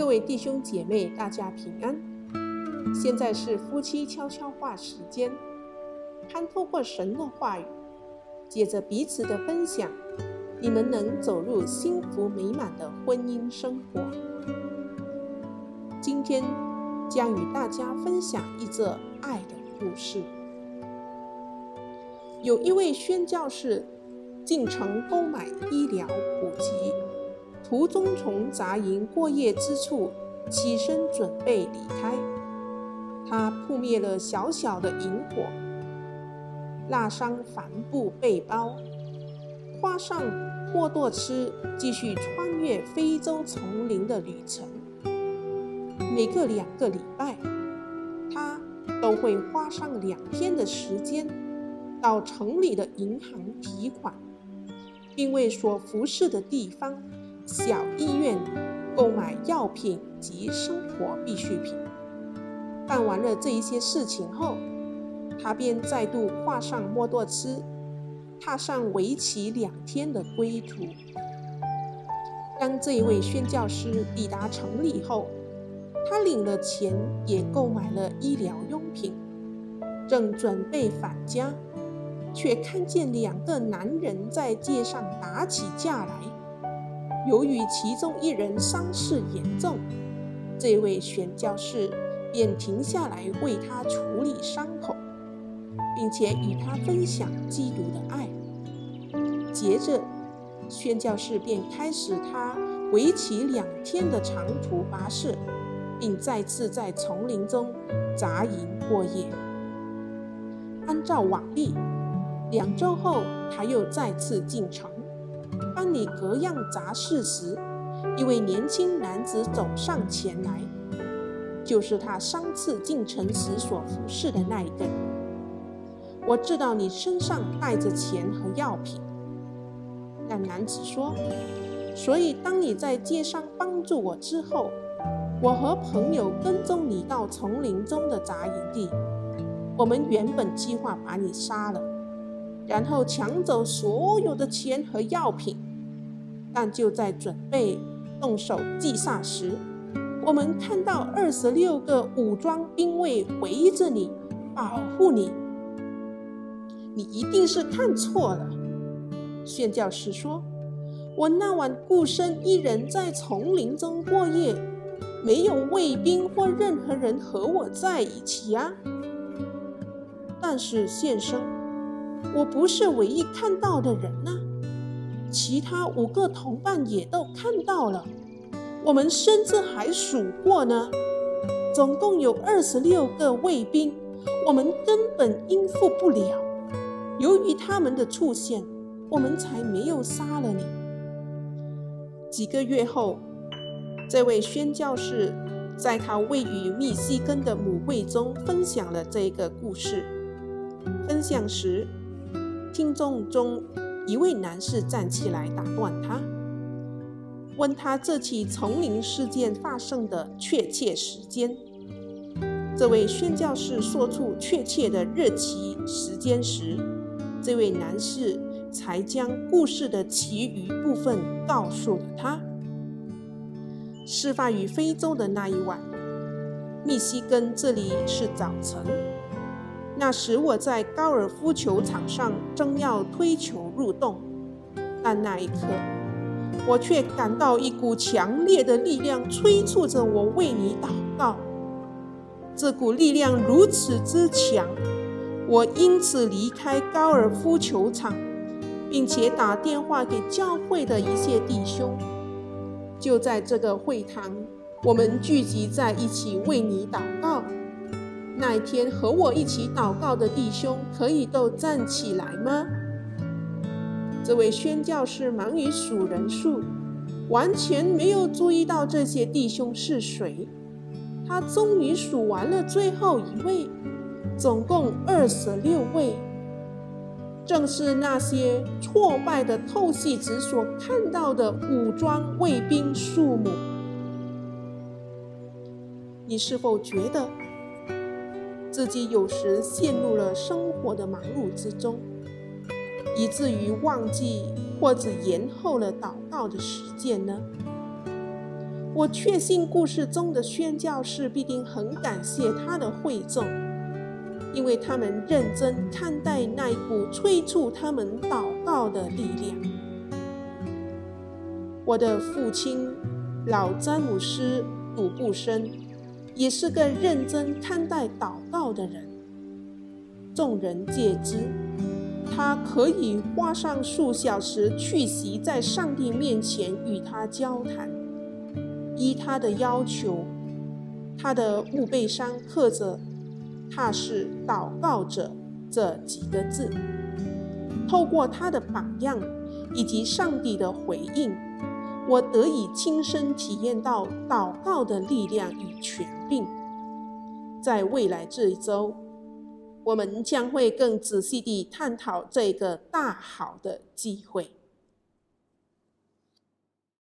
各位弟兄姐妹，大家平安。现在是夫妻悄悄话时间，盼透过神的话语，借着彼此的分享，你们能走入幸福美满的婚姻生活。今天将与大家分享一则爱的故事。有一位宣教士进城购买医疗补给。途中从扎营过夜之处起身准备离开，他扑灭了小小的营火，拉上帆布背包，跨上摩托车，继续穿越非洲丛林的旅程。每隔两个礼拜，他都会花上两天的时间到城里的银行提款，并为所服侍的地方。小医院购买药品及生活必需品。办完了这一些事情后，他便再度跨上摩托车，踏上为期两天的归途。当这一位宣教师抵达城里后，他领了钱，也购买了医疗用品，正准备返家，却看见两个男人在街上打起架来。由于其中一人伤势严重，这位宣教士便停下来为他处理伤口，并且与他分享基督的爱。接着，宣教士便开始他为期两天的长途跋涉，并再次在丛林中扎营过夜。按照往例，两周后他又再次进城。办理各样杂事时，一位年轻男子走上前来，就是他上次进城时所服侍的那一个。我知道你身上带着钱和药品，那男子说，所以当你在街上帮助我之后，我和朋友跟踪你到丛林中的扎营地。我们原本计划把你杀了。然后抢走所有的钱和药品，但就在准备动手击杀时，我们看到二十六个武装兵卫围着你，保护你。你一定是看错了。宣教士说：“我那晚孤身一人在丛林中过夜，没有卫兵或任何人和我在一起啊。”但是现身。我不是唯一看到的人呐、其他五个同伴也都看到了。我们甚至还数过呢，总共有二十六个卫兵，我们根本应付不了。由于他们的出现，我们才没有杀了你。几个月后，这位宣教士在他位于密西根的母会中分享了这个故事。分享时，听众中一位男士站起来打断他，问他这起丛林事件发生的确切时间。这位宣教士说出确切的日期时间时，这位男士才将故事的其余部分告诉了他。事发于非洲的那一晚，密西根这里是早晨。那时我在高尔夫球场上正要推球入洞，但那一刻，我却感到一股强烈的力量催促着我为你祷告。这股力量如此之强，我因此离开高尔夫球场，并且打电话给教会的一些弟兄。就在这个会堂，我们聚集在一起为你祷告。那一天和我一起祷告的弟兄，可以都站起来吗？这位宣教士忙于数人数，完全没有注意到这些弟兄是谁。他终于数完了最后一位，总共二十六位，正是那些挫败的透析子所看到的武装卫兵数目。你是否觉得？自己有时陷入了生活的忙碌之中，以至于忘记或者延后了祷告的时间呢？我确信故事中的宣教士必定很感谢他的会众，因为他们认真看待那一股催促他们祷告的力量。我的父亲老詹姆斯·鲁布森也是个认真看待祷告的人，众人皆知，他可以花上数小时去席在上帝面前与他交谈。依他的要求，他的墓碑上刻着“他是祷告者”这几个字。透过他的榜样以及上帝的回应，我得以亲身体验到祷告的力量与权柄。在未来这一周，我们将会更仔细地探讨这个大好的机会。